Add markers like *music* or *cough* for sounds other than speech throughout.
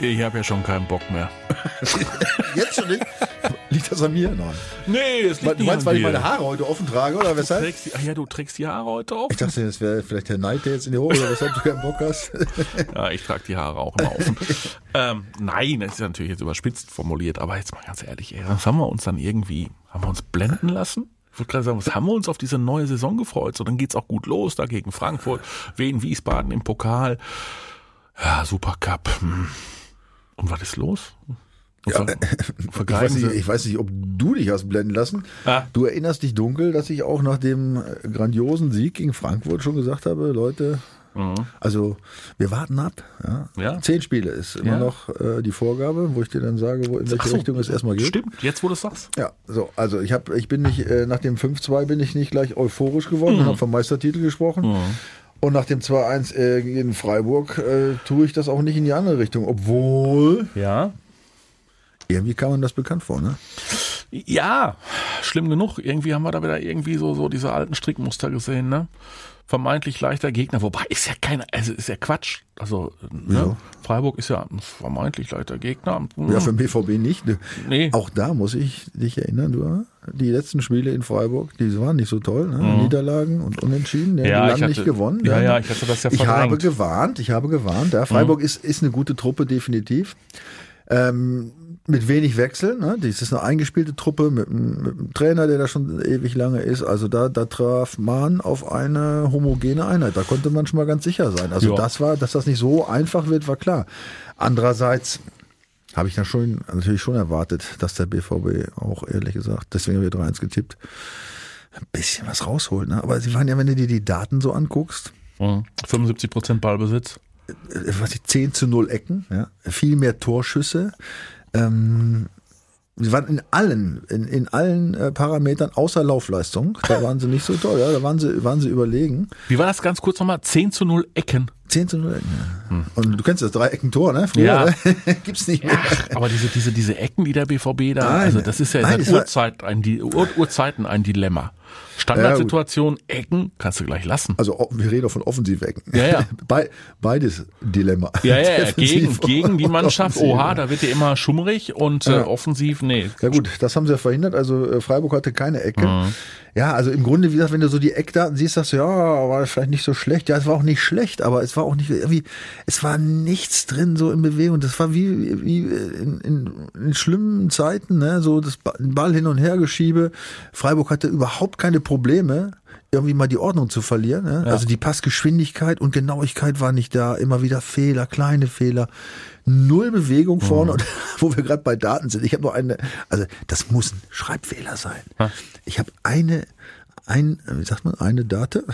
Ich habe ja schon keinen Bock mehr. *laughs* Jetzt schon nicht? Liegt das an mir? Nein. Nee, es liegt Du meinst, weil ich meine Haare heute offen trage, oder weshalb? Trägst die, ach ja, du trägst die Haare heute auf? Ich dachte, das wäre vielleicht der Neid, der jetzt in die Hose, oder weshalb du keinen Bock hast. *laughs* Ja, ich trage die Haare auch immer offen. ähm, nein, das ist natürlich jetzt überspitzt formuliert, aber jetzt mal ganz ehrlich, ey, was haben wir uns dann irgendwie, haben wir uns blenden lassen? Ich würde gerade sagen, was haben wir uns auf diese neue Saison gefreut? So, dann geht's auch gut los, da gegen Frankfurt, Wien, Wiesbaden im Pokal. Ja, Supercup. Hm. Und was ist los? Und *laughs* ver- Ich weiß, nicht, ich weiß nicht, ob du dich hast blenden lassen. Ah. Du erinnerst dich dunkel, dass ich auch nach dem äh, grandiosen Sieg gegen Frankfurt schon gesagt habe, Leute, also wir warten ab. Ja. Mhm. Ja. Zehn Spiele ist immer Ja. noch äh, die Vorgabe, wo ich dir dann sage, wo, in welche so, Richtung es erstmal geht. Stimmt, jetzt wo du es sagst. Ja, so, also ich habe, ich bin nicht, äh, nach dem 5-2 bin ich nicht gleich euphorisch geworden Mhm. und habe vom Meistertitel gesprochen. Und nach dem 2-1 äh, gegen Freiburg äh, tue ich das auch nicht in die andere Richtung, obwohl Ja. irgendwie kam man das bekannt vor, ne? Ja, schlimm genug. Irgendwie haben wir da wieder irgendwie so, so diese alten Strickmuster gesehen, ne? Vermeintlich leichter Gegner, wobei ist ja keiner, also ist ja Quatsch. Also, ne? Ja. Freiburg ist ja ein vermeintlich leichter Gegner. Ja, für den BVB nicht. Ne? Nee. Auch da muss ich dich erinnern, du, die letzten Spiele in Freiburg, die waren nicht so toll, ne? Niederlagen und Unentschieden, die Mhm. Ja, haben ich lange hatte- nicht gewonnen. ja, ne? ja, ich hatte das ja Ich habe verdrängt. Mhm. gewarnt, ich habe gewarnt. Ja, Freiburg ist, ist eine gute Truppe, definitiv. Ähm, mit wenig Wechseln. Ne? Das ist eine eingespielte Truppe mit, einem- mit einem Trainer, der da schon ewig lange ist. Also da, da traf man auf eine homogene Einheit. Da konnte man schon mal ganz sicher sein. Also Ja. das war, dass das nicht so einfach wird, war klar. Andererseits habe ich dann schon natürlich schon erwartet, dass der BVB auch ehrlich gesagt, deswegen habe ich 3-1 getippt, ein bisschen was rausholt. Ne? Aber sie waren ja, wenn du dir die Daten so anguckst, Mhm. 75 Prozent Ballbesitz. äh, was ich 10 zu 0 Ecken, ja, viel mehr Torschüsse. Ähm, sie waren in allen, in, in allen äh, Parametern außer Laufleistung. Da waren sie nicht so toll, ja, da waren sie, waren sie überlegen. Wie war das ganz kurz nochmal? 10 zu 0 Ecken. 10 zu 0 Ecken. Ja. Und du kennst das Dreiecken-Tor, ne? Früher, Ja. ne? *laughs* Gibt's nicht mehr. Aber diese, diese, diese Ecken, die der BVB da, Nein. also das ist ja Nein, seit es war- Urzeit ein, Ur, Urzeiten ein Dilemma. Standardsituation, Ecken, kannst du gleich lassen. Also wir reden von Offensivecken. Ja, ja. *laughs* Be beides Dilemma. Ja, ja, ja, *laughs* gegen, gegen die Mannschaft, offensiv. oha, da wird ja immer schummrig und äh, Ja. offensiv, nee. Ja gut, das haben sie ja verhindert. Also äh, Freiburg hatte keine Ecke. Mhm. Ja, also im Grunde, wie gesagt, wenn du so die Eckdaten siehst, sagst du, ja, war vielleicht nicht so schlecht. Ja, es war auch nicht schlecht, aber es war auch nicht irgendwie, es war nichts drin so in Bewegung. Das war wie, wie in, in, in schlimmen Zeiten, ne? so das Ball hin und her geschiebe. Freiburg hatte überhaupt keine Probleme irgendwie mal die Ordnung zu verlieren. Ne? Also die Passgeschwindigkeit und Genauigkeit war nicht da. Immer wieder Fehler, kleine Fehler. Null Bewegung vorne. Und *laughs* wo wir gerade bei Daten sind. Ich habe noch eine, also das muss ein Schreibfehler sein. Ich habe eine, ein, wie sagt man, eine Date.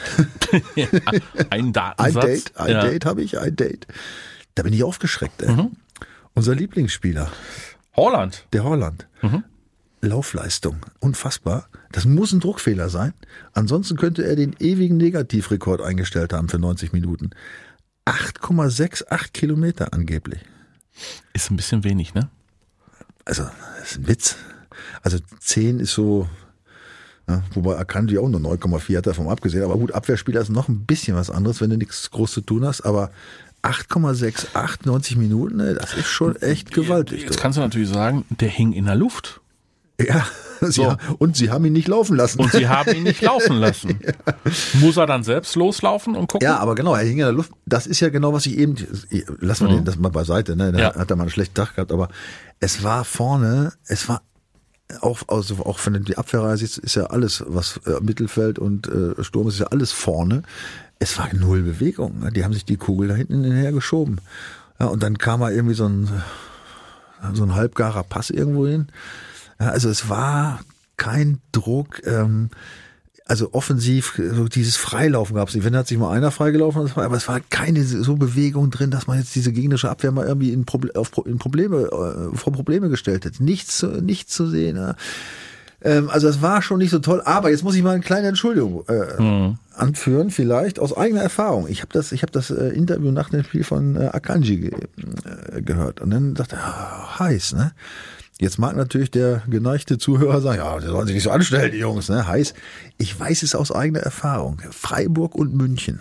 *laughs* ein Ein Datensatz. Date, ein ja. Mhm. Date habe ich, ein Date. Da bin ich aufgeschreckt. Ey. Unser Lieblingsspieler, Holland. der Holland. Mhm. Laufleistung, unfassbar. Das muss ein Druckfehler sein. Ansonsten könnte er den ewigen Negativrekord eingestellt haben für 90 Minuten. 8,68 Kilometer angeblich. Ist ein bisschen wenig, ne? Also, das ist ein Witz. Also 10 ist so, ja, wobei Akanji auch nur 9,4 hat davon abgesehen. Aber gut, Abwehrspieler ist noch ein bisschen was anderes, wenn du nichts groß zu tun hast. Aber 8,68, 90 Minuten, ne, das ist schon echt gewaltig. Jetzt kannst du natürlich sagen, der hing in der Luft. Ja, *laughs* So. und sie haben ihn nicht laufen lassen. Und sie haben ihn nicht *laughs* laufen lassen. Muss er dann selbst loslaufen und gucken? Ja, aber genau, er hing in der Luft. Das ist ja genau, was ich eben, lassen wir den das mal beiseite, ne? Da Mhm. Ja. hat er mal einen schlechten Tag gehabt, aber es war vorne, es war auch, also auch von die Abwehrreihe ist, ist ja alles, was äh, Mittelfeld und äh, Sturm ist, ist ja alles vorne. Es war null Bewegung. Ne? Die haben sich die Kugel da hinten hinterher geschoben. Ja, und dann kam mal irgendwie so ein, so ein halbgarer Pass irgendwo hin. Also es war kein Druck. Ähm, also offensiv, so dieses Freilaufen gab es nicht. Wenn hat sich mal einer freigelaufen, aber es war keine so Bewegung drin, dass man jetzt diese gegnerische Abwehr mal irgendwie in, Proble auf, in Probleme, äh, vor Probleme gestellt hat. Nichts, zu- nichts zu sehen. Ja. Ähm, also es war schon nicht so toll, aber jetzt muss ich mal eine kleine Entschuldigung äh, anführen, vielleicht aus eigener Erfahrung. Ich habe das, ich habe das äh, Interview nach dem Spiel von äh, Akanji ge äh, gehört und dann dachte ich, ah, heiß, ne? Jetzt mag natürlich der geneigte Zuhörer sagen, ja, die sollen sich nicht so anstellen, die Jungs, ne? Heiß. Ich weiß es aus eigener Erfahrung. Freiburg und München.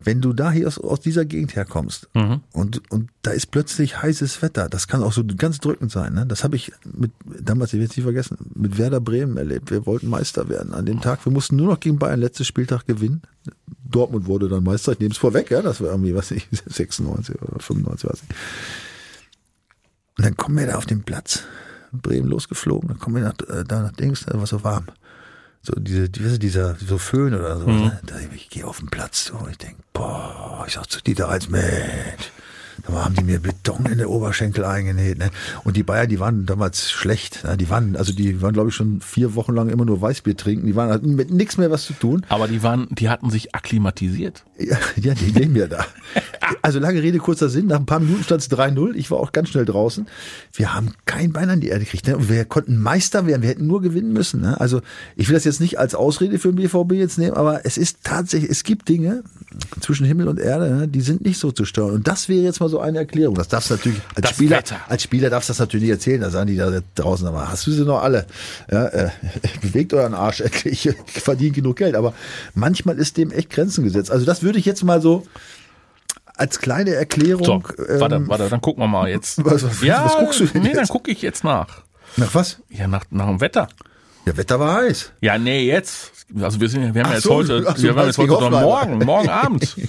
Wenn du da hier aus, aus dieser Gegend herkommst Mhm. und, und da ist plötzlich heißes Wetter, das kann auch so ganz drückend sein. Ne? Das habe ich mit, damals, ich werde es nicht vergessen, mit Werder Bremen erlebt. Wir wollten Meister werden an dem Tag. Wir mussten nur noch gegen Bayern letztes Spieltag gewinnen. Dortmund wurde dann Meister. Ich nehme es vorweg, ja, das war irgendwie, was ich, 96 oder 95, weiß ich. Und dann kommen wir da auf den Platz. Bremen losgeflogen, dann kommen wir nach, äh, da nach Dings, da war so warm. So diese, diese, dieser, so Föhn oder so. Ne? Da, ich gehe auf den Platz so, und ich denke, boah, ich sag zu Dieter als Mensch. Da haben die mir Beton in der Oberschenkel eingenäht. Ne? Und die Bayern, die waren damals schlecht. Ne? Die waren, also die waren, glaube ich, schon vier Wochen lang immer nur Weißbier trinken. Die waren hatten mit nichts mehr was zu tun. Aber die waren, die hatten sich akklimatisiert. Ja, *laughs* ja die leben ja da. *laughs* Also lange Rede, kurzer Sinn. Nach ein paar Minuten stand es 3-0. Ich war auch ganz schnell draußen. Wir haben kein Bein an die Erde gekriegt. Ne? Und wir konnten Meister werden. Wir hätten nur gewinnen müssen. Ne? Also ich will das jetzt nicht als Ausrede für den BVB jetzt nehmen, aber es ist tatsächlich, es gibt Dinge zwischen Himmel und Erde, ne? die sind nicht so zu steuern. Und das wäre jetzt mal so eine Erklärung. Das darfst du natürlich als Das Spieler, Wetter. als Spieler darfst du das natürlich nicht erzählen. Da sagen die da draußen, aber hast du sie noch alle? Ja, äh, *laughs* bewegt euren Arsch endlich. *laughs* Ich verdiene genug Geld. Aber manchmal ist dem echt Grenzen gesetzt. Also das würde ich jetzt mal so als kleine Erklärung. So, warte, ähm, warte, dann gucken wir mal jetzt. *laughs* Was- was- ja, was guckst du denn Nee, dann jetzt? gucke ich jetzt nach. Nach was? Ja, nach, nach dem Wetter. Ja, Wetter war heiß. Ja, nee, jetzt. Also wir sind, ja- wir haben Ach ja jetzt so, heute, so, wir haben jetzt heute doch morgen, morgen Abend. *laughs*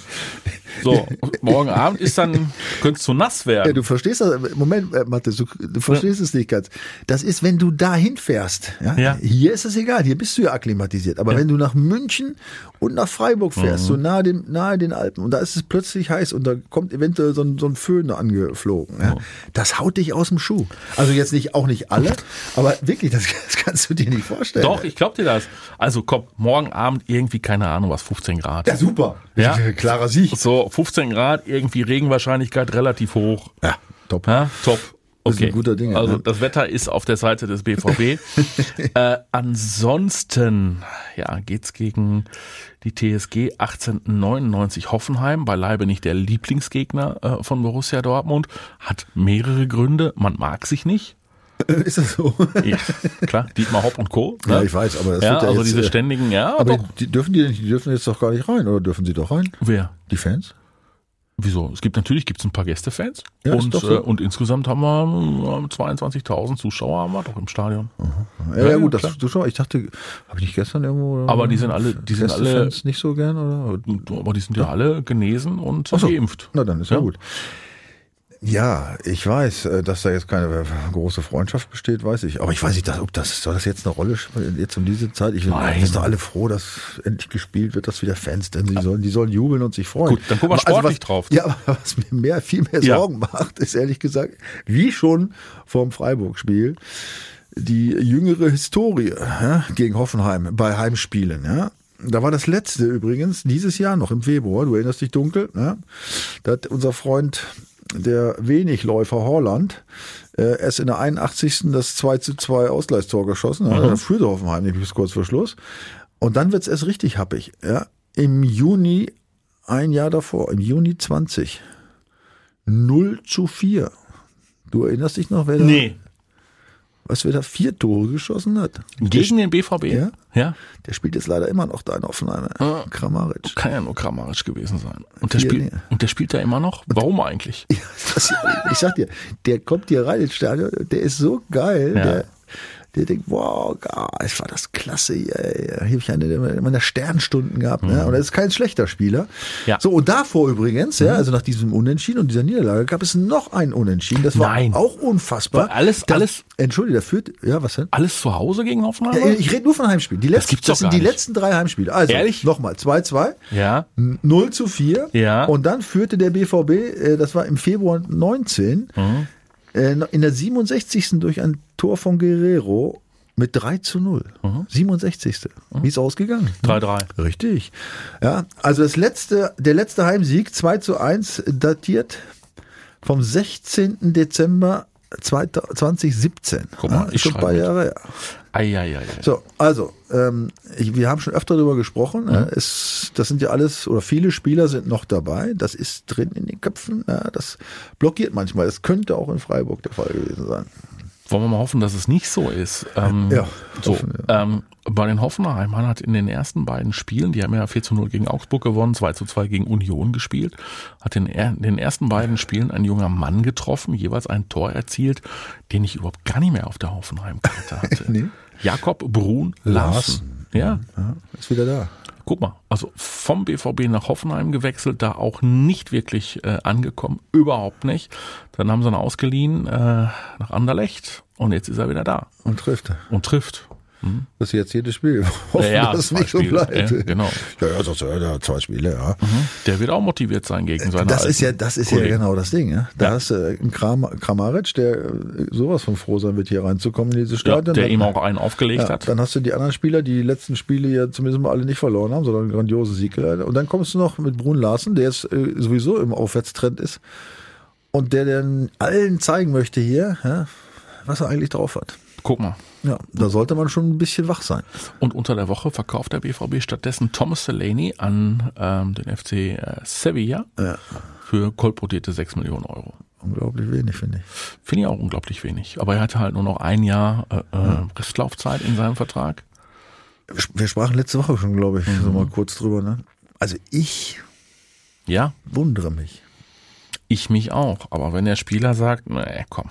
So, morgen Abend ist dann, könnte es zu nass Ja, werden. du verstehst das. Moment, äh, Mathis, du, du verstehst es nicht ganz. Das ist, wenn du da hinfährst. Ja? Ja. Hier ist es egal, hier bist du ja akklimatisiert. Aber wenn du nach München und nach Freiburg fährst, Mhm. so nahe, dem, nahe den Alpen, und da ist es plötzlich heiß und da kommt eventuell so ein, so ein Föhn angeflogen. Ja? Das haut dich aus dem Schuh. Also jetzt nicht, auch nicht alle, aber wirklich, das, *laughs* das kannst du dir nicht vorstellen. Doch, ich glaub dir das. Also komm, morgen Abend irgendwie, keine Ahnung was, 15 Grad. Ja, super. Ja. *laughs* Klarer Sieg. So, 15 Grad, irgendwie Regenwahrscheinlichkeit relativ hoch. Ja, top. Ja, top. Das ist Okay. ein guter Ding, Also ne? das Wetter ist auf der Seite des BVB. *laughs* äh, ansonsten ja, geht's gegen die TSG 1899 Hoffenheim, beileibe nicht der Lieblingsgegner äh, von Borussia Dortmund, hat mehrere Gründe. Man mag sich nicht. *laughs* Ist das so? Ja, klar, Dietmar Hopp und Co. Ne? Ja, ich weiß, aber das ja, wird ja also jetzt, diese äh, ständigen, ja, Aber doch. die dürfen die, die dürfen jetzt doch gar nicht rein, oder dürfen sie doch rein? Wer? Die Fans? Wieso? Es gibt natürlich gibt's ein paar Gästefans Ja, und, so. äh, und insgesamt haben wir äh, 22.000 Zuschauer haben wir doch im Stadion. Ja, ja, Ja, gut, das schon. Ich dachte, habe ich nicht gestern irgendwo. Aber die sind alle- die sind alle- Fans nicht so gern, oder? Aber die sind ja alle genesen und so. geimpft. Na, dann ist ja, Ja. gut. Ja, ich weiß, äh, dass da jetzt keine große Freundschaft besteht, weiß ich. Aber ich weiß nicht, dass- ob das, soll das jetzt eine Rolle spielen, jetzt um diese Zeit? Ich Nein. wir sind doch alle froh, dass endlich gespielt wird, dass wieder Fans, denn sie sollen, die sollen jubeln und sich freuen. Gut, dann gucken wir Aber sportlich was, drauf. Ja, aber was mir mehr, viel mehr Ja. Sorgen macht, ist ehrlich gesagt, wie schon vorm Freiburg-Spiel, die jüngere Historie ja, gegen Hoffenheim bei Heimspielen. Ja. Da war das letzte übrigens dieses Jahr noch im Februar, du erinnerst dich dunkel. Ja. Da hat unser Freund, der Wenigläufer Holland, äh, erst in der 81. das 2 zu 2 Ausgleichstor geschossen. Ja. Da führte Hoffenheim nämlich bis kurz vor Schluss. Und dann wird's erst richtig happig. Ja. Im Juni, ein Jahr davor, im Juni 20, 0 zu 4. Du erinnerst dich noch, wer Nee. Was wer da vier Tore geschossen hat? Gegen den BVB? Ja. ja. Der spielt jetzt leider immer noch da in Offenheim. Ah. Kramaric. Kann ja nur Kramaric gewesen sein. Und der, spielt, und der spielt da immer noch? Warum eigentlich? *laughs* Ja, das, ich sag dir, der kommt hier rein ins Stadion, der ist so geil, Ja. der, der denkt, wow, geil, war das klasse, ey. Hier habe ich eine meiner Sternstunden gehabt, ne? Und er ist kein schlechter Spieler. Mhm. Ja. Mhm. So, und davor übrigens, ja, also nach diesem Unentschieden und dieser Niederlage gab es noch ein Unentschieden, das war Nein. auch unfassbar. Alles- das, alles- Entschuldige, der führt, ja, was denn? Alles zu Hause gegen Hoffenheim? Ja, ich rede nur von Heimspielen. Die letzten, das doch sind die nicht. letzten drei Heimspiele. Also, Ehrlich? nochmal, 2-2. ja. 0 zu 4. Ja. Und dann führte der BVB, äh, das war im Februar 19, Mhm. äh, in der 67. durch ein Tor von Guerrero mit 3 zu 0. Mhm. 67. Wie ist ausgegangen? 3-3. Richtig. Ja, also das letzte, der letzte Heimsieg 2 zu 1 datiert vom 16. Dezember 2017. Guck mal, ja, ich schon ein paar mit. Jahre her. Eieiei. So, also, ähm, ich, wir haben schon öfter darüber gesprochen. Mhm. Ja, es, das sind ja alles, oder viele Spieler sind noch dabei. Das ist drin in den Köpfen. Ja, das blockiert manchmal. Das könnte auch in Freiburg der Fall gewesen sein. Wollen wir mal hoffen, dass es nicht so ist. Ähm, Ja, so. hoffen Ähm, bei den Hoffenheimern hat in den ersten beiden Spielen, die haben ja 4 zu 0 gegen Augsburg gewonnen, 2 zu 2 gegen Union gespielt, hat in in den ersten beiden Spielen ein junger Mann getroffen, jeweils ein Tor erzielt, den ich überhaupt gar nicht mehr auf der Hoffenheim-Karte *laughs* hatte. Nee. Jakob Brun Larsen. Ja, Ja, ist wieder da. Guck mal, also vom BVB nach Hoffenheim gewechselt, da auch nicht wirklich äh, angekommen, überhaupt nicht. Dann haben sie ihn ausgeliehen äh, nach Anderlecht und jetzt ist er wieder da Und trifft. und trifft. Das ist jetzt jedes Spiel. *laughs* Hoffen, Ja, dass es nicht so Spiele, bleibt. ja, genau. Ja, ja, das, ja, ja, zwei Spiele, ja. Der wird auch motiviert sein gegen seine Das ist ja, das ist ja Kollegen. genau das Ding, ja. Da Ja. hast du einen Kram, Kramaric, der äh, sowas von froh sein wird, hier reinzukommen in dieses ja, Stadion. der Dann- ihm auch einen aufgelegt ja, hat. Dann hast du die anderen Spieler, die die letzten Spiele ja zumindest mal alle nicht verloren haben, sondern einen grandiosen Sieg. geleitet. Und dann kommst du noch mit Brun Larsen, der jetzt äh, sowieso im Aufwärtstrend ist und der dann allen zeigen möchte hier, ja, was er eigentlich drauf hat. Guck mal. Ja, da sollte man schon ein bisschen wach sein. Und unter der Woche verkauft der BVB stattdessen Thomas Delaney an ähm, den FC äh, Sevilla Ja. für kolportierte 6 Millionen Euro. Unglaublich wenig, finde ich. Finde ich auch unglaublich wenig. Aber er hatte halt nur noch ein Jahr äh, äh, Restlaufzeit in seinem Vertrag. Wir sprachen letzte Woche schon, glaube ich, Mhm. so mal kurz drüber. Ne? Also ich Ja, wundere mich. ich mich auch. Aber wenn der Spieler sagt, nee, komm,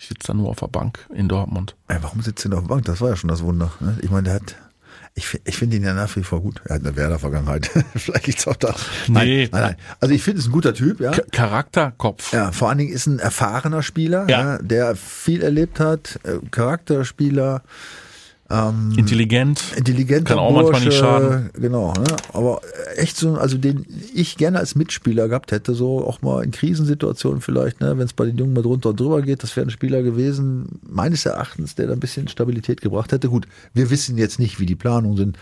ich sitze da nur auf der Bank in Dortmund. Ey, warum sitzt er denn auf der Bank? Das war ja schon das Wunder. Ne? Ich meine, der hat. Ich, ich finde ihn ja nach wie vor gut. Er hat eine Werder-Vergangenheit. *laughs* Vielleicht liegt's auch da. Nee. Nein, nein, nein. Also ich finde es ein guter Typ, ja. Charakterkopf. Ja, vor allen Dingen ist ein erfahrener Spieler, Ja. ja. der viel erlebt hat, äh, Charakterspieler, ähm, Intelligent. intelligenter Kann auch manchmal nicht schaden. Genau, ne? aber echt so, also den ich gerne als Mitspieler gehabt hätte, so auch mal in Krisensituationen vielleicht, ne, wenn es bei den Jungen mal drunter und drüber geht, das wäre ein Spieler gewesen, meines Erachtens, der da ein bisschen Stabilität gebracht hätte. Gut, wir wissen jetzt nicht, wie die Planungen sind,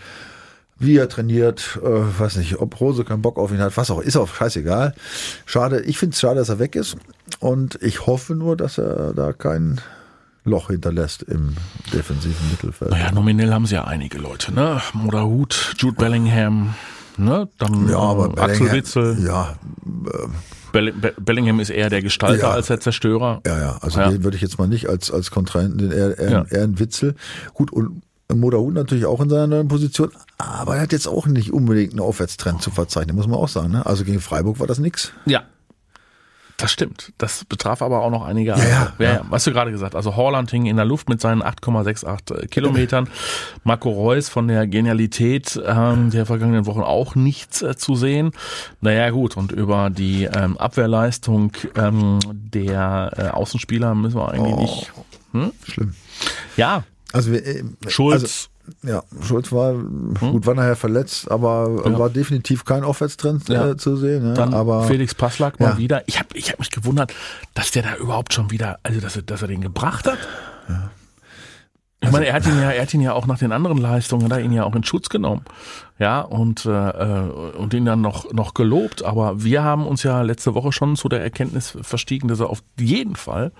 wie er trainiert, äh, weiß nicht, ob Rose keinen Bock auf ihn hat, was auch, ist auch scheißegal. Schade, ich finde es schade, dass er weg ist und ich hoffe nur, dass er da kein Loch hinterlässt im defensiven Mittelfeld. Naja, nominell haben sie ja einige Leute, ne? Moderhut, Jude Bellingham, ne? Dann Ja, aber ähm, Axel Bellingham- Witzel. Ja, Bell Be Bellingham ist eher der Gestalter Ja. als der Zerstörer. ja, ja. Also Ja. den würde ich jetzt mal nicht als, als Kontrahenten, den eher, eher, Ja. eher ein Witzel. Gut, und Moderhut natürlich auch in seiner neuen Position, aber er hat jetzt auch nicht unbedingt einen Aufwärtstrend zu verzeichnen, muss man auch sagen. Ne? Also gegen Freiburg war das nix. Ja. Das stimmt. Das betraf aber auch noch einige ja, andere. ja. ja. Was du gerade gesagt Also Horland hing in der Luft mit seinen 8,68 Kilometern. *laughs* Marco Reus von der Genialität ähm, der vergangenen Wochen auch nichts äh, zu sehen. Naja gut, und über die ähm, Abwehrleistung ähm, der äh, Außenspieler müssen wir eigentlich Oh. nicht. Schlimm. Ja, Also, wir, äh, Schulz. Also, ja, Schulz war, gut, war nachher verletzt, aber Ja. war definitiv kein Aufwärtstrend Ja. äh, zu sehen. Ne? Dann aber Felix Passlack mal Ja. wieder. Ich habe ich hab mich gewundert, dass der da überhaupt schon wieder, also dass er, dass er den gebracht hat. Ich Also meine, er hat ihn ja, er hat ihn ja auch nach den anderen Leistungen, hat er ihn ja auch in Schutz genommen, ja und äh, äh, und ihn dann noch noch gelobt. Aber wir haben uns ja letzte Woche schon zu der Erkenntnis verstiegen, dass er auf jeden Fall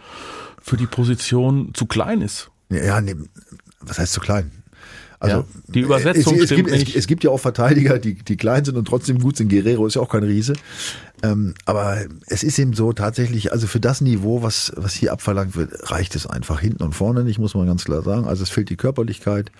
für die Position zu klein ist. Ja, nee, was heißt zu klein? Also Ja, die Übersetzung es, es, stimmt gibt, es, nicht. es gibt ja auch Verteidiger, die, die klein sind und trotzdem gut sind. Guerrero ist ja auch kein Riese. Ähm, aber es ist eben so tatsächlich, also für das Niveau, was, was hier abverlangt wird, reicht es einfach hinten und vorne nicht, muss man ganz klar sagen. Also es fehlt die Körperlichkeit,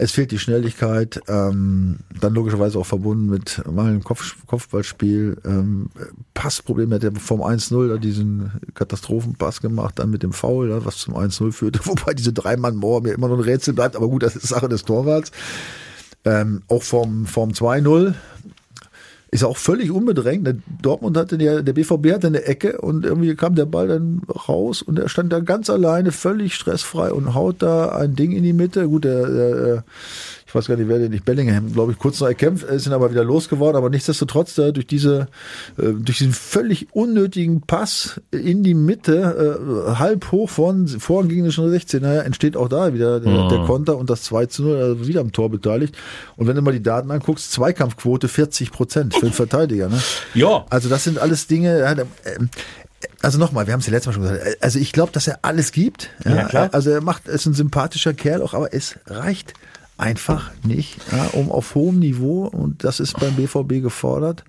es fehlt die Schnelligkeit, ähm, dann logischerweise auch verbunden mit mal einem Kopf, Kopfballspiel, ähm, Passproblem, hat er vom 1-0 da diesen Katastrophenpass gemacht, dann mit dem Foul, was zum 1-0 führte, *laughs* wobei diese Drei-Mann-Mauer mir immer noch ein Rätsel bleibt, aber gut, das ist Sache des Torwarts. Ähm, auch vom, vom 2-0 ist auch völlig unbedrängt. Der Dortmund hatte, der, der BVB hatte eine Ecke und irgendwie kam der Ball dann raus und er stand da ganz alleine, völlig stressfrei und haut da ein Ding in die Mitte. Gut, der, der ich weiß gar nicht, wer den nicht, Bellingham, glaube ich, kurz noch erkämpft, ist dann aber wieder losgeworden, aber nichtsdestotrotz da durch diese, äh, durch diesen völlig unnötigen Pass in die Mitte, äh, halb hoch von, vorn ging es schon 16, naja, entsteht auch da wieder der, der Konter und das 2 zu 0, also wieder am Tor beteiligt. Und wenn du mal die Daten anguckst, Zweikampfquote 40 Prozent für den Verteidiger, ne? Ja. Also das sind alles Dinge, ähm, also nochmal, wir haben es ja letztes Mal schon gesagt, also ich glaube, dass er alles gibt. Ja, Ja, klar. Also er macht, ist ein sympathischer Kerl auch, aber es reicht einfach nicht, ja, um auf hohem Niveau, und das ist beim BVB gefordert,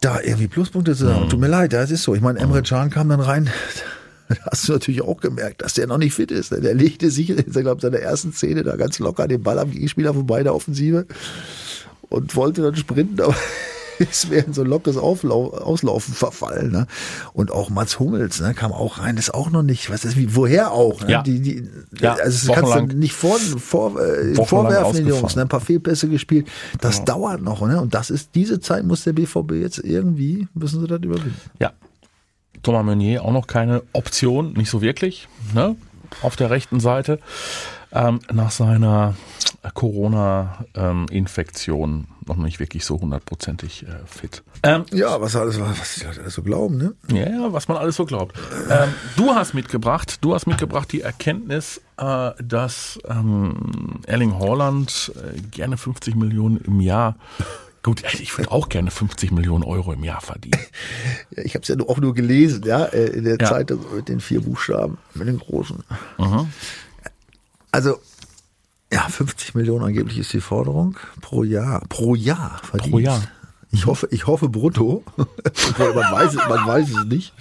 da irgendwie Pluspunkte zu sagen. Tut mir leid, das ist so. Ich meine, Emre Can kam dann rein, *laughs* hast du natürlich auch gemerkt, dass der noch nicht fit ist. Der legte sich, ich glaube, seiner ersten Szene da ganz locker den Ball am Gegenspieler vorbei der Offensive und wollte dann sprinten, aber ist mir in so ein lockeres Auflau Auslaufen verfallen. Ne? Und auch Mats Hummels ne, kam auch rein, ist auch noch nicht, was ist wie, woher auch? Ne? Ja. Die, die, Ja, also das kannst du nicht vor, vor, äh, vorwerfen den Jungs, ne? ein paar Fehlpässe gespielt. Das dauert noch. Ne? Und das ist, diese Zeit muss der BVB jetzt irgendwie, müssen sie das überwinden. Ja. Thomas Meunier auch noch keine Option, nicht so wirklich, ne? Auf der rechten Seite. Ähm, nach seiner Corona-Infektion noch nicht wirklich so hundertprozentig äh, fit. Ähm, Ja, was alles, was die Leute alles so glauben, ne? ja, ja, was man alles so glaubt. Ähm, du hast mitgebracht, du hast mitgebracht die Erkenntnis, äh, dass ähm, Erling Haaland äh, gerne 50 Millionen im Jahr Gut, ey, ich würde auch gerne 50 Millionen Euro im Jahr verdienen. Ich habe es ja auch nur gelesen, ja, äh, in der Ja. Zeitung mit den vier Buchstaben, mit den großen. Also, ja, 50 Millionen angeblich ist die Forderung pro Jahr. Pro Jahr verdient. Pro Jahr. Ich hoffe, ich hoffe brutto. *laughs* Man weiß es, man weiß es nicht.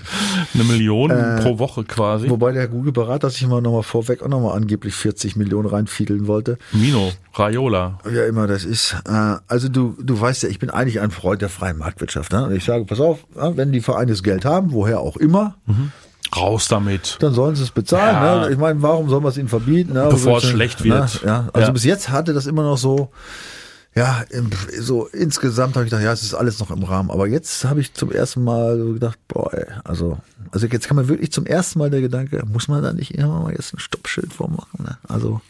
Eine Million pro Woche quasi. Wobei der gute Berater sich mal nochmal vorweg auch nochmal angeblich 40 Millionen reinfiedeln wollte. Mino, Raiola. Ja, immer das ist. Äh, also du, du weißt ja, ich bin eigentlich ein Freund der freien Marktwirtschaft. Ne? Und ich sage, pass auf, wenn die Vereine das Geld haben, woher auch immer, Raus damit. dann sollen sie es bezahlen. Ja. Ne? Ich meine, warum soll man es ihnen verbieten? Ne? Bevor es schlecht ne? wird. Ja, also Ja. bis jetzt hatte das immer noch so, ja, so insgesamt habe ich gedacht, ja, es ist alles noch im Rahmen. Aber jetzt habe ich zum ersten Mal so gedacht, boah, ey, also, also jetzt kann man wirklich zum ersten Mal der Gedanke, muss man da nicht immer mal jetzt ein Stoppschild vormachen? Ne? Also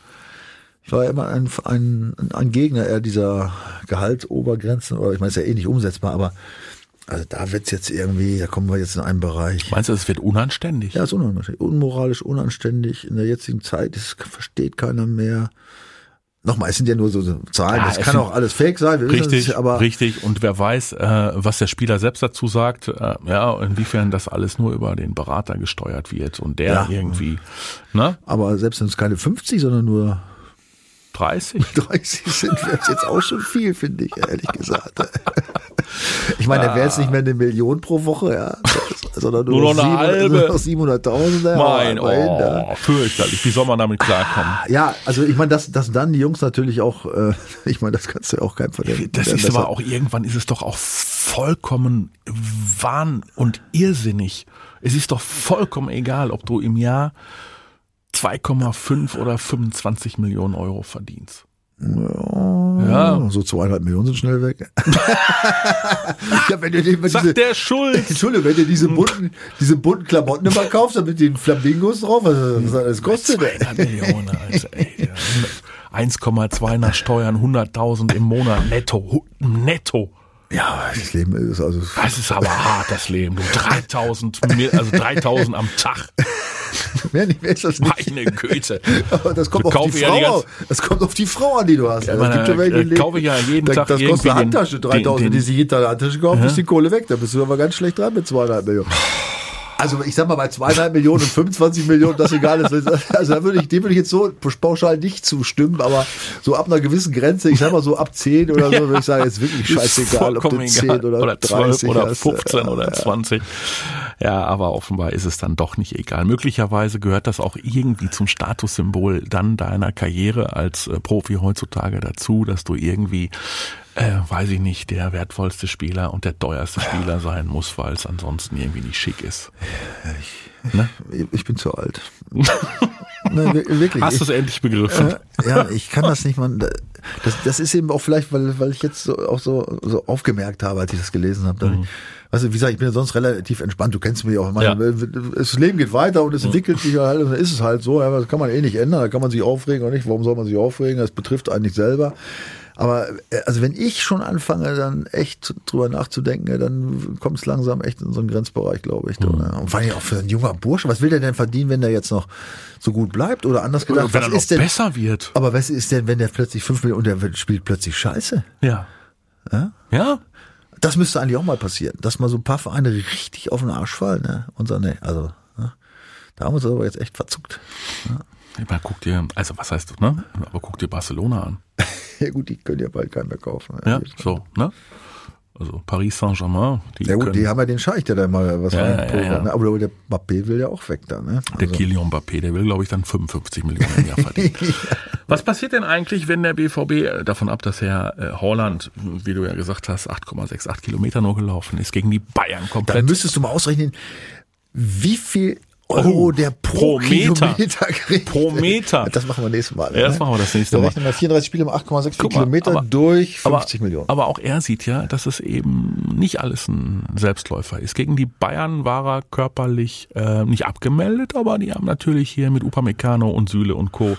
ich war ja immer ein, ein, ein Gegner eher dieser Gehaltsobergrenzen, oder ich meine, es ist ja eh nicht umsetzbar, aber also da wird's jetzt irgendwie, da kommen wir jetzt in einen Bereich. Meinst du, es wird unanständig? Ja, ist unanständig. Unmoralisch, unanständig. In der jetzigen Zeit, das versteht keiner mehr. Nochmal, es sind ja nur so Zahlen, Ja, das es kann auch alles fake sein, wir wissen Richtig, es, aber richtig. Und wer weiß, äh, was der Spieler selbst dazu sagt, äh, ja, inwiefern das alles nur über den Berater gesteuert wird und der Ja. irgendwie, ne, aber selbst wenn es keine 50, sondern nur 30? 30 *laughs* sind, wäre es jetzt auch schon viel, finde ich, ehrlich gesagt. *laughs* Ich meine, der wäre jetzt nicht mehr eine Million pro Woche, ja, sondern nur, Nur noch eine 700 halbe. nur noch 700.000. ja, Mein, immerhin, ja. oh, fürchterlich. Wie soll man damit klarkommen? Ja, also ich meine, dass, dass dann die Jungs natürlich auch, äh, *laughs* ich meine, das kannst du ja auch keinem verdenken. Das ist aber auch, irgendwann ist es doch auch vollkommen wahn und irrsinnig. Es ist doch vollkommen egal, ob du im Jahr 2,5 oder 25 Millionen Euro verdienst. Ja. So zweieinhalb Millionen sind schnell weg. *laughs* ja, wenn du dir immer diese, Sagt der Schulz. Entschuldigung, wenn du diese bunten, diese bunten Klamotten immer kaufst, dann mit den Flamingos drauf, was, was das kostet. ey? 200 Millionen, also, ey, 1,2 nach Steuern, 100.000 im Monat netto, netto. Ja, das Leben ist also. Das ist aber hart, das Leben. Du 3000, mi- also 3000 am Tag. *laughs* Mehr nicht, mehr ist das nicht. Meine Güte. Aber das kommt auf die ich ja Frau. die das kommt auf die Frau an, die du hast. Ja, meine, gibt schon welche, äh, die kaufe ich ja jeden da, Tag Das kostet eine den- Handtasche, 3000. den- die sich hinter der Handtasche kauft, ist die Kohle weg. Da bist du aber ganz schlecht dran mit zweieinhalb Millionen. Also ich sag mal, bei zweieinhalb Millionen und 25 Millionen, das egal ist. Also da würde ich, dem würde ich jetzt so pauschal nicht zustimmen, aber so ab einer gewissen Grenze, ich sag mal so ab 10 oder so, würde ich sagen, ist wirklich *laughs* scheißegal, ob du Vollkommen 10 egal. oder, oder 30 12 oder hast. 15 Ja, oder ja. 20. Ja, aber offenbar ist es dann doch nicht egal. Möglicherweise gehört das auch irgendwie zum Statussymbol dann deiner Karriere als äh, Profi heutzutage dazu, dass du irgendwie, äh, weiß ich nicht, der wertvollste Spieler und der teuerste Spieler sein muss, weil es ansonsten irgendwie nicht schick ist. Ich bin zu alt. *laughs* Nein, wir- wirklich. Hast du es endlich begriffen? Äh, ja, ich kann das nicht, man. Das, das ist eben auch vielleicht, weil, weil ich jetzt so, auch so, so aufgemerkt habe, als ich das gelesen habe. Weißt du, wie gesagt, ich bin ja sonst relativ entspannt. Du kennst mich auch. Ich meine, Das Leben geht weiter und es entwickelt sich halt und dann ist es halt so. Ja, das kann man eh nicht ändern. Da kann man sich aufregen oder nicht. Warum soll man sich aufregen? Das betrifft eigentlich selber. Aber äh, also wenn ich schon anfange, dann echt drüber nachzudenken, dann kommt es langsam echt in so einen Grenzbereich, glaube ich. Mhm. Und vor allem auch für einen junger Bursche, was will der denn verdienen, wenn der jetzt noch so gut bleibt? Oder anders gedacht, Wenn was er ist denn besser wird. aber was ist denn, wenn der plötzlich 5 Millionen und der spielt plötzlich Scheiße? Ja. Ja? Ja? Das müsste eigentlich auch mal passieren, dass mal so ein paar Vereine richtig auf den Arsch fallen. Ne? Und sagen, nee, also, ne? da haben wir uns aber jetzt echt verzuckt. Ich meine, guck dir, also was heißt, ne? Aber guck dir Barcelona an. *laughs* Ja gut, die können ja bald keinen mehr kaufen. Ja, so, ne? Also Paris Saint-Germain, die, Ja gut, können, die haben ja den Scheich, der da mal was Ja, ja, reinpulvert, ja, ja. ne? Aber der Mbappé will ja auch weg da, ne? der Also- Kylian Mbappé, der will, glaube ich, dann 55 Millionen im Jahr verdienen. *laughs* Was passiert denn eigentlich, wenn der BVB, äh, davon ab, dass Herr äh, Holland, wie du ja gesagt hast, 8,68 Kilometer nur gelaufen ist, gegen die Bayern Dann komplett müsstest du mal ausrechnen, wie viel Euro Oh, der pro, pro Meter. Kilometer *laughs* kriegt. Pro Meter. Das machen wir nächstes Mal. Ja, das ne? machen wir das nächste Wir Mal. rechnen mal 34 Spiele mal 8,6 Guck mal, Kilometer aber- durch 50 aber, Millionen. Aber auch er sieht ja, dass es eben nicht alles ein Selbstläufer ist. Gegen die Bayern war er körperlich äh, nicht abgemeldet, aber die haben natürlich hier mit Upamecano und Süle und Co.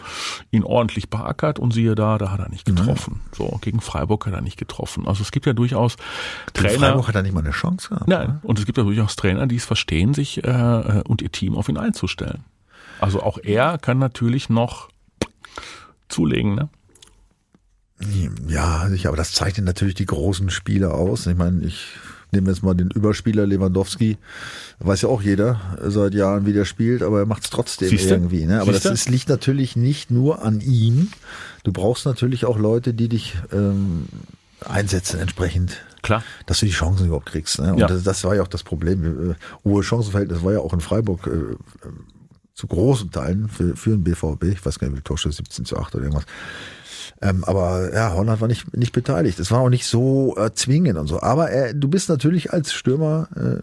ihn ordentlich beackert und siehe da, da hat er nicht getroffen. So, gegen Freiburg hat er nicht getroffen. Also es gibt ja durchaus Gegen Trainer. Freiburg hat er nicht mal eine Chance gehabt. Nein, und es gibt ja durchaus Trainer, die es verstehen, sich äh, äh, und ihr Team auf ihn einzustellen. Also auch er kann natürlich noch zulegen, ne? Ja, sicher, aber das zeichnet natürlich die großen Spieler aus. Ich meine, ich nehme jetzt mal den Überspieler Lewandowski. Weiß ja auch jeder seit Jahren, wie der spielt, aber er macht es trotzdem Siehste? irgendwie. Ne? Aber Siehste? das ist, liegt natürlich nicht nur an ihm. Du brauchst natürlich auch Leute, die dich ähm, einsetzen entsprechend. Klar. Dass du die Chancen überhaupt kriegst. Ne? Und Ja. das, das war ja auch das Problem. Äh, Hohe Chancenverhältnis war ja auch in Freiburg äh, äh, zu großen Teilen für, für den BVB. Ich weiß gar nicht, wie Torschüsse 17 zu 8 oder irgendwas. Ähm, aber ja, Holland war nicht, nicht beteiligt. Es war auch nicht so äh, zwingend und so. Aber äh, du bist natürlich als Stürmer, äh,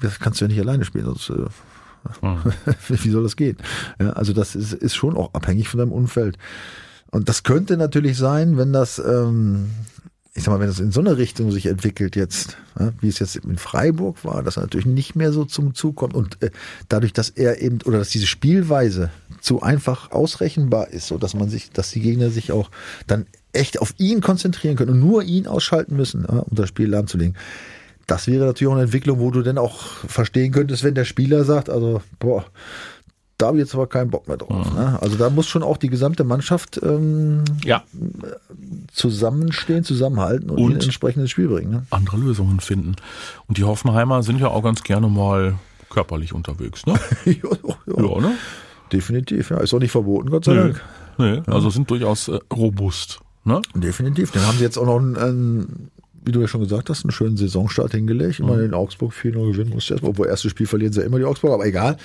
das kannst du ja nicht alleine spielen, sonst äh, *laughs* wie soll das gehen? Ja, also das ist, ist schon auch abhängig von deinem Umfeld. Und das könnte natürlich sein, wenn das, ähm, ich sag mal, wenn das in so eine Richtung sich entwickelt jetzt, ja, wie es jetzt in Freiburg war, dass er natürlich nicht mehr so zum Zug kommt und äh, dadurch, dass er eben oder dass diese Spielweise zu einfach ausrechenbar ist, so dass man sich, dass die Gegner sich auch dann echt auf ihn konzentrieren können und nur ihn ausschalten müssen, um das Spiel lahmzulegen. Das wäre natürlich auch eine Entwicklung, wo du dann auch verstehen könntest, wenn der Spieler sagt, also boah, da habe ich jetzt aber keinen Bock mehr drauf. Ne? Also da muss schon auch die gesamte Mannschaft ähm, Ja, zusammenstehen, zusammenhalten und, Und? ihn entsprechend ins Spiel bringen. Ne? andere Lösungen finden. Und die Hoffenheimer sind ja auch ganz gerne mal körperlich unterwegs, ne? *laughs* ja, ja, Ja, ne? Definitiv, ja. Ist auch nicht verboten, Gott sei Nee. Dank. Nee, also sind durchaus äh, robust, ne? Definitiv. Dann haben sie jetzt auch noch einen, einen, wie du ja schon gesagt hast, einen schönen Saisonstart hingelegt. Ich meine, in Augsburg 4-0 gewinnen musste erstmal, obwohl erstes Spiel verlieren sie ja immer die Augsburger, aber egal.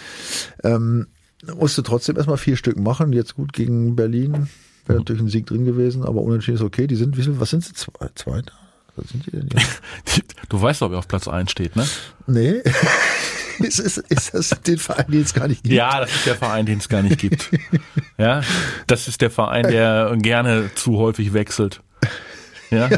Ähm, musste trotzdem erstmal vier Stück machen. Jetzt gut gegen Berlin. Wäre natürlich ein Sieg drin gewesen, aber unentschieden ist okay. Die sind, wie viel, was sind sie? Zwei, Zweiter? Was sind die denn jetzt? *laughs* Du weißt doch, wer auf Platz 1 steht, ne? Nee. *laughs* ist, ist, ist das den Verein, den es gar nicht gibt? Ja, das ist der Verein, den es gar nicht gibt. *laughs* Ja, das ist der Verein, der gerne zu häufig wechselt. Ja,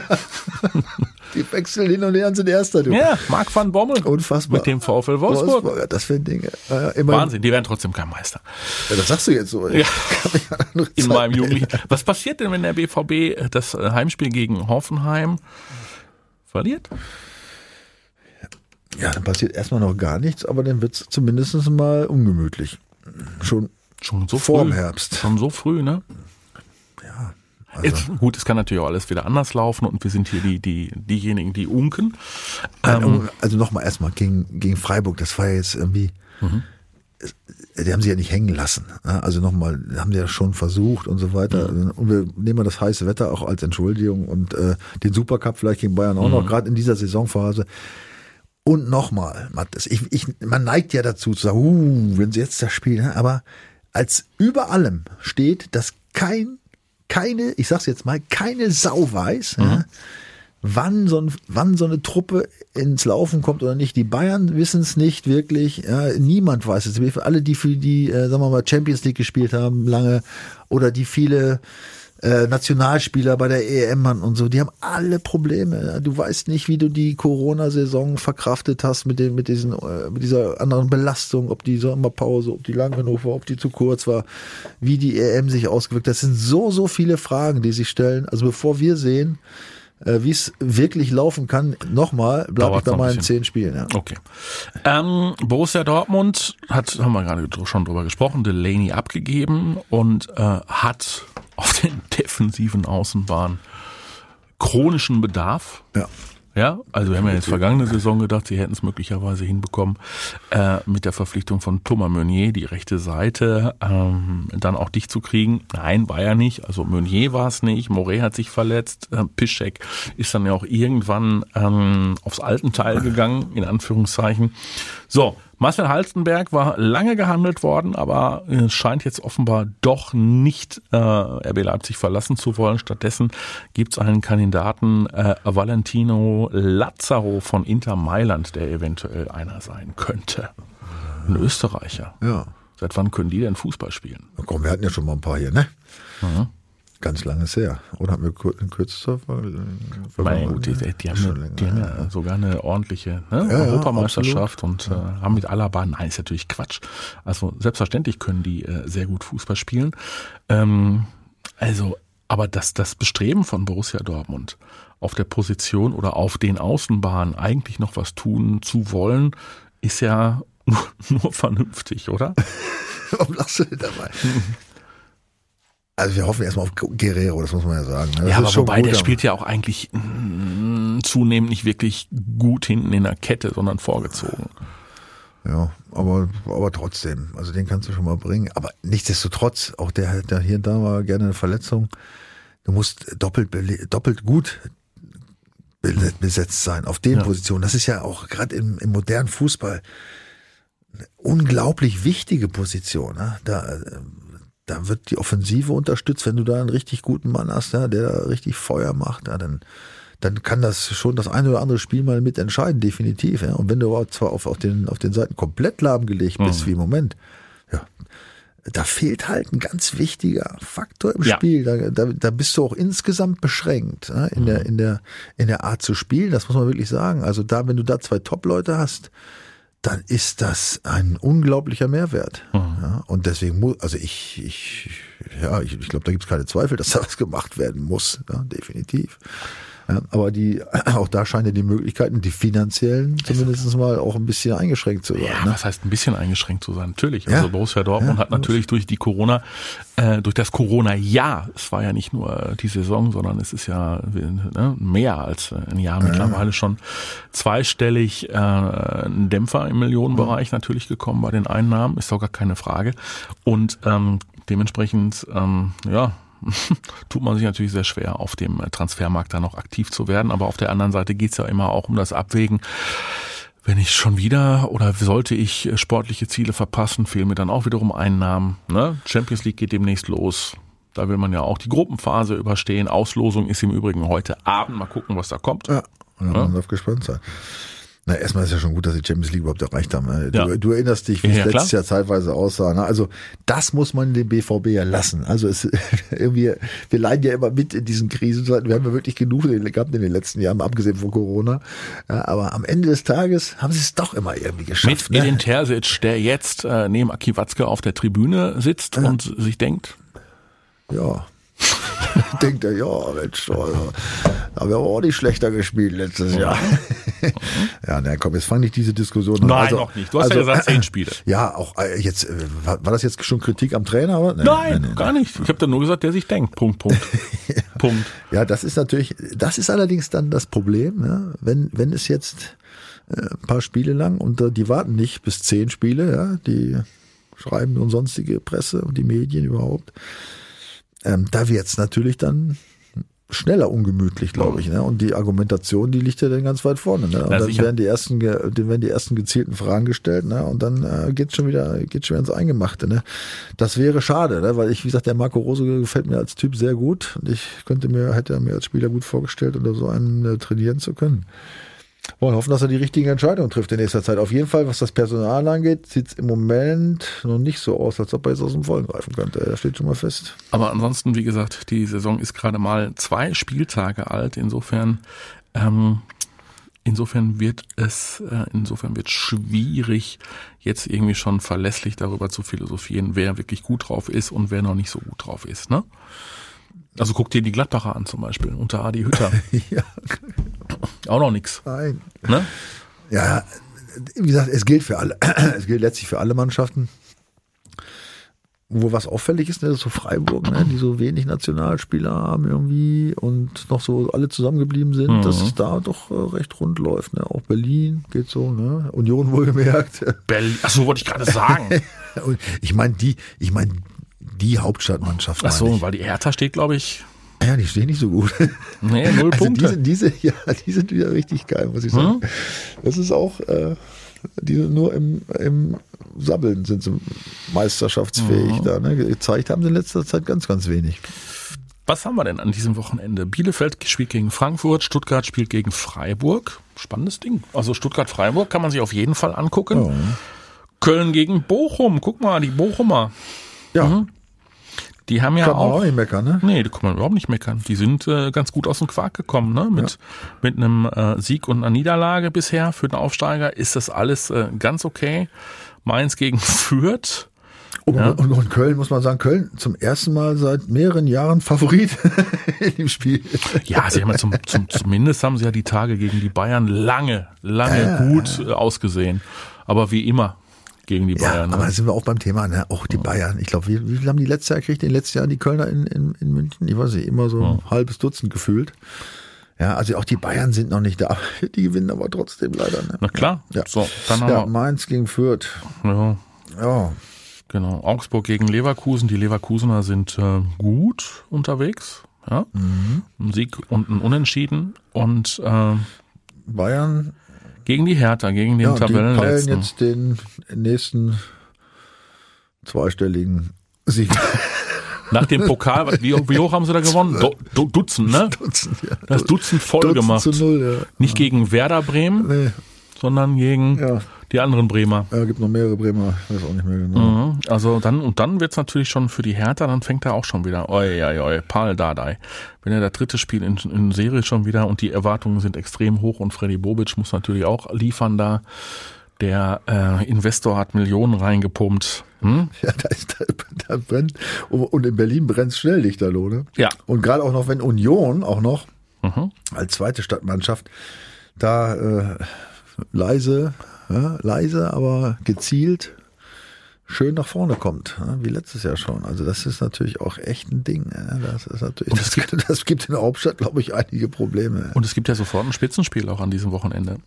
Die wechseln hin und her und sind Erster, du. ja Marc van Bommel. Unfassbar. Mit dem VfL Wolfsburg. Wolfsburger, das für ein Ding. Ja, ja, immerhin- Wahnsinn, die werden trotzdem kein Meister. Ja, das sagst du jetzt so. Ja. *laughs* In meinem. Jugendlichen. Was passiert denn, wenn der BVB das äh, Heimspiel gegen Hoffenheim verliert? Ja, dann passiert erstmal noch gar nichts, aber dann wird's zumindest mal ungemütlich. Schon Schon so vorm früh. Herbst. Schon so früh, ne? Ja. Jetzt, gut, es kann natürlich auch alles wieder anders laufen und wir sind hier die, die, diejenigen, die unken. Ähm, also nochmal erstmal gegen, gegen Freiburg, das war ja jetzt irgendwie, es- die haben sie ja nicht hängen lassen. ne? Also nochmal, haben sie ja schon versucht und so weiter. Und wir nehmen das heiße Wetter auch als Entschuldigung und äh, den Supercup vielleicht gegen Bayern auch noch, gerade in dieser Saisonphase. Und nochmal, Mathis, ich, ich, man neigt ja dazu zu sagen, uh, wenn sie jetzt das Spiel, ne? aber als über allem steht, dass kein, keine, ich sag's jetzt mal, keine Sau weiß, ja, wann, so ein, wann so eine Truppe ins Laufen kommt oder nicht. Die Bayern wissen es nicht wirklich, ja, niemand weiß es. Alle, die für die, äh, sagen wir mal, Champions League gespielt haben, lange, oder die viele äh, Nationalspieler bei der EM hatten und so, die haben alle Probleme. Du weißt nicht, wie du die Corona-Saison verkraftet hast mit den, mit diesen, äh, mit dieser anderen Belastung, ob die Sommerpause, ob die lang genug war, ob die zu kurz war, wie die EM sich ausgewirkt hat. Das sind so, so viele Fragen, die sich stellen. Also bevor wir sehen, äh, wie es wirklich laufen kann, nochmal, bleibe ich bei ein meinen bisschen. zehn Spielen. Ja. Okay. Ähm, Borussia Dortmund hat, haben wir gerade schon drüber gesprochen, Delaney abgegeben und äh, hat auf den defensiven Außenbahnen chronischen Bedarf. Ja. Ja, also wir haben ja jetzt vergangene Saison gedacht, sie hätten es möglicherweise hinbekommen äh, mit der Verpflichtung von Thomas Meunier, die rechte Seite, ähm, dann auch dicht zu kriegen. Nein, war ja nicht. Also Meunier war es nicht, Moret hat sich verletzt, äh, Piszek ist dann ja auch irgendwann ähm, aufs alten Teil gegangen, in Anführungszeichen. So, Marcel Halstenberg war lange gehandelt worden, aber es scheint jetzt offenbar doch nicht äh, RB Leipzig verlassen zu wollen. Stattdessen gibt es einen Kandidaten, äh, Valentino Lazzaro von Inter Mailand, der eventuell einer sein könnte. Ein Österreicher. Ja. Seit wann können die denn Fußball spielen? Na komm, wir hatten ja schon mal ein paar hier, ne? Mhm. Ganz langes her. Oder haben wir kürzester Ver- Meine gut, die, die, haben, Schon ja, länger, die haben ja sogar eine ordentliche ne, Ja, ja, Europameisterschaft und äh, haben mit Alaba, nein, ist natürlich Quatsch. Also selbstverständlich können die äh, sehr gut Fußball spielen. Ähm, also, aber das, das Bestreben von Borussia Dortmund auf der Position oder auf den Außenbahnen eigentlich noch was tun zu wollen, ist ja nur, *laughs* nur vernünftig, oder? *laughs* Warum lachst du denn dabei? Also wir hoffen erstmal auf Guerrero, das muss man ja sagen. ne? Das ja, aber schon wobei der spielt ja auch eigentlich mm, zunehmend nicht wirklich gut hinten in der Kette, sondern vorgezogen. Ja, aber, aber trotzdem, also den kannst du schon mal bringen. Aber nichtsdestotrotz, auch der, der hier und da war gerne eine Verletzung. Du musst doppelt, doppelt gut be- besetzt sein auf den Ja. Positionen. Das ist ja auch gerade im, im modernen Fußball eine unglaublich wichtige Position. Ne? Da, äh, da wird die Offensive unterstützt, wenn du da einen richtig guten Mann hast, ja, der da richtig Feuer macht, ja, dann, dann kann das schon das eine oder andere Spiel mal mitentscheiden, definitiv. Ja. Und wenn du aber zwar auf, auf, den, auf den Seiten komplett lahmgelegt bist, Mhm. wie im Moment, ja, da fehlt halt ein ganz wichtiger Faktor im Ja. Spiel. Da, da, da bist du auch insgesamt beschränkt ja, in, der, in, der, in der Art zu spielen. Das muss man wirklich sagen. Also da, wenn du da zwei Top-Leute hast, dann ist das ein unglaublicher Mehrwert. Ja, und deswegen muss, also ich, ich, ja, ich, ich glaube, da gibt es keine Zweifel, dass da was gemacht werden muss. Ja, definitiv. Ja, aber die, *clears throat* auch da scheinen ja die Möglichkeiten, die finanziellen zumindest mal auch ein bisschen eingeschränkt zu sein. Ja, ne? was heißt ein bisschen eingeschränkt zu sein? Natürlich. Ja. Also Borussia Dortmund Ja, hat natürlich durch die Corona, äh, durch das Corona-Jahr, es war ja nicht nur die Saison, sondern es ist ja ne, mehr als ein Jahr mittlerweile schon zweistellig äh, ein Dämpfer im Millionenbereich natürlich gekommen bei den Einnahmen, ist doch gar keine Frage. Und ähm, dementsprechend, ähm, ja, *laughs* tut man sich natürlich sehr schwer, auf dem Transfermarkt da noch aktiv zu werden. Aber auf der anderen Seite geht's ja immer auch um das Abwägen. Wenn ich schon wieder oder sollte ich sportliche Ziele verpassen, fehlen mir dann auch wiederum Einnahmen. Ne? Champions League geht demnächst los. Da will man ja auch die Gruppenphase überstehen. Auslosung ist im Übrigen heute Abend. Mal gucken, was da kommt. Ja, und Ja. man darf gespannt sein. Na, erstmal ist ja schon gut, dass die Champions League überhaupt erreicht haben. ne? Du, Ja. du erinnerst dich, wie Ja, es ja, klar. letztes Jahr zeitweise aussah. Ne? Also das muss man dem BVB ja lassen. Also es, *laughs* irgendwie, wir leiden ja immer mit in diesen Krisenzeiten. Wir haben ja wirklich genug gehabt in den letzten Jahren, abgesehen von Corona. Ja, aber am Ende des Tages haben sie es doch immer irgendwie geschafft. Mit Ne? Edin Terzic, der jetzt äh, neben Aki Watzke auf der Tribüne sitzt und sich denkt, Ja. *laughs* Denkt er, ja, Mensch, also, da haben wir aber auch nicht schlechter gespielt letztes Jahr. *laughs* ja, na komm, jetzt fang nicht diese Diskussion an. nein, Also- noch nicht. Du hast also, ja gesagt, zehn Spiele. *clears throat* Ja, auch äh, jetzt, äh, war, war das jetzt schon Kritik am Trainer? Nee, Nein, nee, nee. gar nicht. Ich habe da nur gesagt, der sich denkt. Punkt, Punkt. *laughs* Punkt. Ja, das ist natürlich, das ist allerdings dann das Problem, ja, wenn, wenn es jetzt äh, ein paar Spiele lang und äh, die warten nicht bis zehn Spiele, ja, die schreiben und sonstige Presse und die Medien überhaupt. Ähm, da wird's natürlich dann schneller ungemütlich, glaube ich. Ne? Und die Argumentation, die liegt ja dann ganz weit vorne. Ne? Und Na, dann werden die ersten, dann werden die ersten gezielten Fragen gestellt, ne? Und dann äh, geht's schon wieder, geht's schon wieder ins Eingemachte. Ne? Das wäre schade, ne? weil ich, wie gesagt, der Marco Rose gefällt mir als Typ sehr gut und ich könnte mir, hätte er mir als Spieler gut vorgestellt, unter so einen äh, trainieren zu können. Wollen hoffen, dass er die richtigen Entscheidungen trifft in nächster Zeit. Auf jeden Fall, was das Personal angeht, sieht's im Moment noch nicht so aus, als ob er jetzt aus dem Vollen greifen könnte. Das steht schon mal fest. Aber ansonsten, wie gesagt, die Saison ist gerade mal zwei Spieltage alt. Insofern, ähm, insofern wird es, äh, insofern wird schwierig, jetzt irgendwie schon verlässlich darüber zu philosophieren, wer wirklich gut drauf ist und wer noch nicht so gut drauf ist. Ne? Also guck dir die Gladbacher an zum Beispiel unter Adi Hütter. *laughs* ja, Auch noch nix. nein. Ne? Ja, wie gesagt, es gilt für alle. *clears throat* Es gilt letztlich für alle Mannschaften. wo was auffällig ist, ne, ist so Freiburg, ne, die so wenig Nationalspieler haben irgendwie und noch so alle zusammengeblieben sind, Mhm. dass es da doch äh, recht rund läuft. Ne? Auch Berlin geht so, ne? Union wohlgemerkt. Berlin. Achso, wollte ich gerade sagen. *laughs* Ich meine die, ich meine die Hauptstadtmannschaft. Achso, weil die Hertha steht, glaube ich, Ja, die stehen nicht so gut. nee, null Also Punkte. diese, diese, ja, die sind wieder richtig geil, muss ich sagen. Das ist auch, äh, die sind nur im, im Sabbeln sind sie meisterschaftsfähig da. Ne? Gezeigt haben sie in letzter Zeit ganz, ganz wenig. Was haben wir denn an diesem Wochenende? Bielefeld spielt gegen Frankfurt, Stuttgart spielt gegen Freiburg. Spannendes Ding. Also Stuttgart-Freiburg kann man sich auf jeden Fall angucken. Köln gegen Bochum. Guck mal, die Bochumer. Ja, Die haben ja kann man auch auch. nicht meckern, ne? Nee, die kann man überhaupt nicht meckern. Die sind äh, ganz gut aus dem Quark gekommen, ne? Mit, mit einem äh, Sieg und einer Niederlage bisher für den Aufsteiger ist das alles äh, ganz okay. Mainz gegen *laughs* Fürth. Und, Ja. und, und Köln, muss man sagen, Köln zum ersten Mal seit mehreren Jahren Favorit *laughs* in dem Spiel. Ja, sie haben ja zum, zum, zumindest haben sie ja die Tage gegen die Bayern lange, lange Ja, gut äh, ausgesehen. Aber wie immer gegen die Ja, Bayern. aber da ne? sind wir auch beim Thema, ne? auch die Bayern. Ich glaube, wie, wie viel haben die letztes Jahr gekriegt, in den letzten Jahren die Kölner in, in, in München? Ich weiß nicht, immer so ein halbes Dutzend gefühlt. Ja, also auch die Bayern sind noch nicht da. *laughs* Die gewinnen aber trotzdem leider. Ne? Na klar. Ja. So, dann Ja, Mainz gegen Fürth. ja, Ja, genau, Augsburg gegen Leverkusen. Die Leverkusener sind äh, gut unterwegs. Ja? Mhm. Ein Sieg und ein Unentschieden. Und äh, Bayern, gegen die Hertha, gegen den ja, die Tabellenletzten. jetzt den nächsten zweistelligen Sieg. *laughs* Nach dem Pokal, was- wie, wie hoch haben sie da gewonnen? Du, du, Dutzend, ne? *laughs* Dutzend, ja. Das Dutzend voll Dutzend gemacht. zu null, ja. Nicht gegen Werder Bremen, Nee, sondern gegen ja. Die anderen Bremer. Ja, gibt noch mehrere Bremer, ich weiß auch nicht mehr genau. Mhm. Also dann, und dann wird's natürlich schon für die Hertha, dann fängt er auch schon wieder, oi, oi, oi, Paul Dardai. Wenn er das dritte Spiel in, in Serie schon wieder und die Erwartungen sind extrem hoch und Freddy Bobic muss natürlich auch liefern da. Der äh, Investor hat Millionen reingepumpt. Hm? *laughs* Ja, da, ist, da, da brennt. Und in Berlin brennt schnell Lichterloh, ne? Ja. Und gerade auch noch, wenn Union auch noch Mhm. als zweite Stadtmannschaft da äh, leise, ja, leise, aber gezielt schön nach vorne kommt, wie letztes Jahr schon. Also das ist natürlich auch echt ein Ding. Das ist natürlich, Und das, es gibt, das gibt in der Hauptstadt, glaube ich, einige Probleme. Und es gibt ja sofort ein Spitzenspiel auch an diesem Wochenende.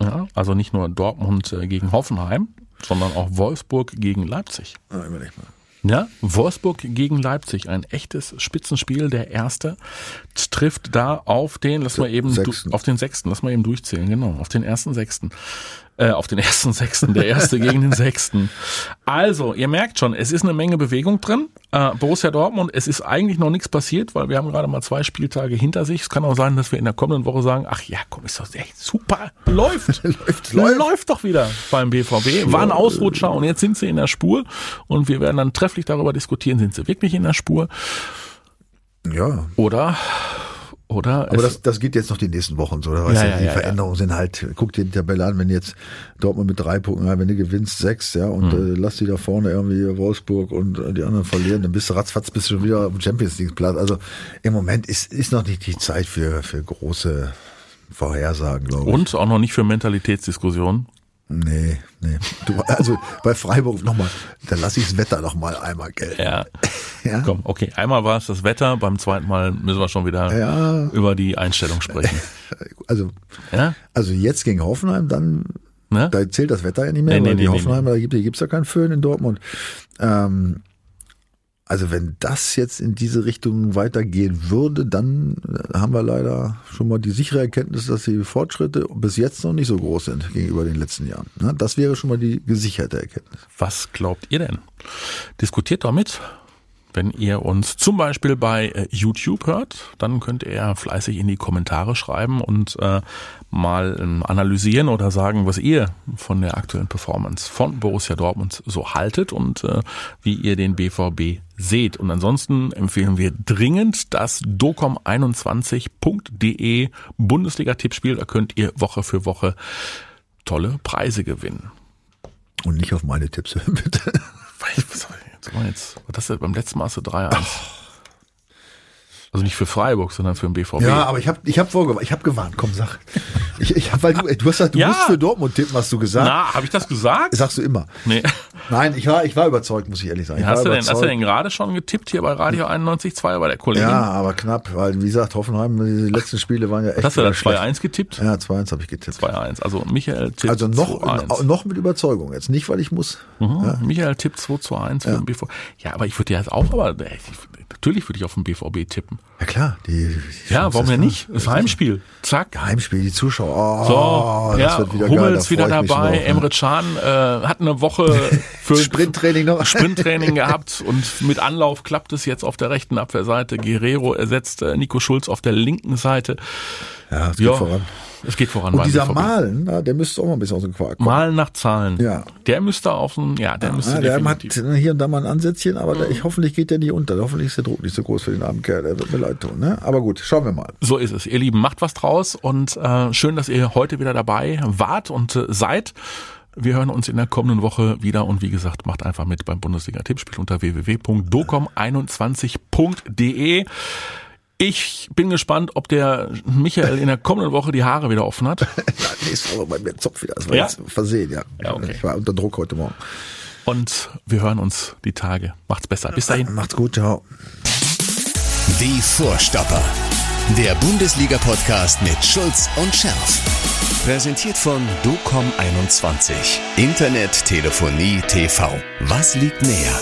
Ja, also nicht nur Dortmund äh, gegen Hoffenheim, sondern auch Wolfsburg gegen Leipzig. Ja, überleg mal. Ja, Wolfsburg gegen Leipzig, ein echtes Spitzenspiel. Der erste trifft da auf den, lass mal eben, Sechsten. auf den sechsten, lass mal eben durchzählen, genau, auf den ersten sechsten. Äh, auf den ersten sechsten, der erste gegen den sechsten. Also, ihr merkt schon, es ist eine Menge Bewegung drin. Äh, Borussia Dortmund, es ist eigentlich noch nichts passiert, weil wir haben gerade mal zwei Spieltage hinter sich. Es kann auch sein, dass wir in der kommenden Woche sagen, ach ja, komm, ist doch echt super, läuft. *laughs* Läuft, läuft. läuft. doch wieder beim BVB. War ein Ausrutscher und jetzt sind sie in der Spur und wir werden dann trefflich darüber diskutieren, sind sie wirklich in der Spur Ja, oder oder Aber das, das geht jetzt noch die nächsten Wochen so. Weißt Ja, ja, die ja, Veränderungen sind halt, guck dir die Tabelle an, wenn jetzt Dortmund mit drei Punkten, wenn du gewinnst sechs, ja, und Hm. äh, lass die da vorne irgendwie Wolfsburg und äh, die anderen verlieren, dann bist du ratzfatz bist du schon wieder auf dem Champions League Platz. Also im Moment ist, ist noch nicht die Zeit für, für große Vorhersagen, glaube ich. und auch noch nicht für Mentalitätsdiskussionen. Nee, nee. Du, also bei Freiburg nochmal, dann lass ich das Wetter noch mal einmal gelten. Ja. *laughs* Ja. Komm, okay. Einmal war es das Wetter, beim zweiten Mal müssen wir schon wieder Ja. über die Einstellung sprechen. *laughs* Also, Ja? also jetzt gegen Hoffenheim, dann Ne? Da zählt das Wetter ja nicht mehr, Nee, nee, weil die nee, nee, Hoffenheimer, da gibt es gibt's ja keinen Föhn in Dortmund. Ähm, also wenn das jetzt in diese Richtung weitergehen würde, dann äh, haben wir leider schon mal die sichere Erkenntnis, dass die Fortschritte bis jetzt noch nicht so groß sind gegenüber den letzten Jahren. Ne? Das wäre schon mal die gesicherte Erkenntnis. Was glaubt ihr denn? Diskutiert doch mit. Wenn ihr uns zum Beispiel bei äh, YouTube hört, dann könnt ihr fleißig in die Kommentare schreiben und äh, mal ähm, analysieren oder sagen, was ihr von der aktuellen Performance von Borussia Dortmund so haltet und äh, wie ihr den BVB seht. Und ansonsten empfehlen wir dringend das docom21.de Bundesliga-Tippspiel. Da könnt ihr Woche für Woche tolle Preise gewinnen. Und nicht auf meine Tipps hören, *laughs* bitte. Was ich jetzt hast du beim letzten Mal du 3-1. Also nicht für Freiburg, sondern für den BVB. Ja, aber ich habe ich hab vorgewarnt, ich habe gewarnt, komm, sag. *laughs* Ich, ich hab, weil du, du hast gesagt, du Ja. musst für Dortmund tippen, hast du gesagt. Na, habe ich das gesagt? Sagst du immer. Nee. Nein, ich war, ich war überzeugt, muss ich ehrlich sagen. Ich Hast du, denn, hast du denn gerade schon getippt hier bei Radio 91.2 bei der Kollegin? Ja, aber knapp, weil wie gesagt, Hoffenheim, die letzten Spiele waren ja echt. Hast du da wieder schlecht. 2-1 getippt? Ja, 2-1 habe ich getippt. 2-1. Also Michael tippt Also noch, 2-1. noch mit Überzeugung jetzt. Nicht, weil ich muss. Mhm. Michael tippt 2 zu 1 für den BVB. Ja, aber ich würde ja jetzt auch, aber ich, natürlich würde ich auf den BVB tippen. Ja klar, die. die Ja, warum ist da. nicht? Das Heimspiel. Zack. Geheimspiel, die Zuschauer. Oh, So, das ja, wird wieder Hummels geil, da wieder dabei, drauf, ne? Emre Can äh, hat eine Woche *laughs* für Sprinttraining noch. Sprinttraining *laughs* gehabt und mit Anlauf klappt es jetzt auf der rechten Abwehrseite. Guerrero ersetzt äh, Nico Schulz auf der linken Seite. Ja, es geht Ja, voran. Es geht voran. Und dieser. Malen, na, der müsste auch mal ein bisschen aus dem Quark kommen. Malen nach Zahlen. Ja. Der müsste auf dem, ja, der müsste Ja, der hat definitiv. hier und da mal ein Ansätzchen, aber der, ich, hoffentlich geht der nicht unter. Hoffentlich ist der Druck nicht so groß für den armen Kerl. Der wird mir leid tun. Ne? Aber gut, schauen wir mal. So ist es. Ihr Lieben, macht was draus und äh, schön, dass ihr heute wieder dabei wart und äh, seid. Wir hören uns in der kommenden Woche wieder und wie gesagt, macht einfach mit beim Bundesliga-Tippspiel unter www.docom21.de. Ich bin gespannt, ob der Michael in der kommenden Woche die Haare wieder offen hat. *laughs* Ja, nächste Woche bei mir Zopf wieder. Das war Ja? jetzt versehen, ja. Ja, okay. Ich war unter Druck heute Morgen. Und wir hören uns die Tage. Macht's besser. Bis dahin. Macht's gut, ciao. Die Vorstopper. Der Bundesliga-Podcast mit Schulz und Scherf. Präsentiert von DOCOM21. Internet, Telefonie, TV. Was liegt näher?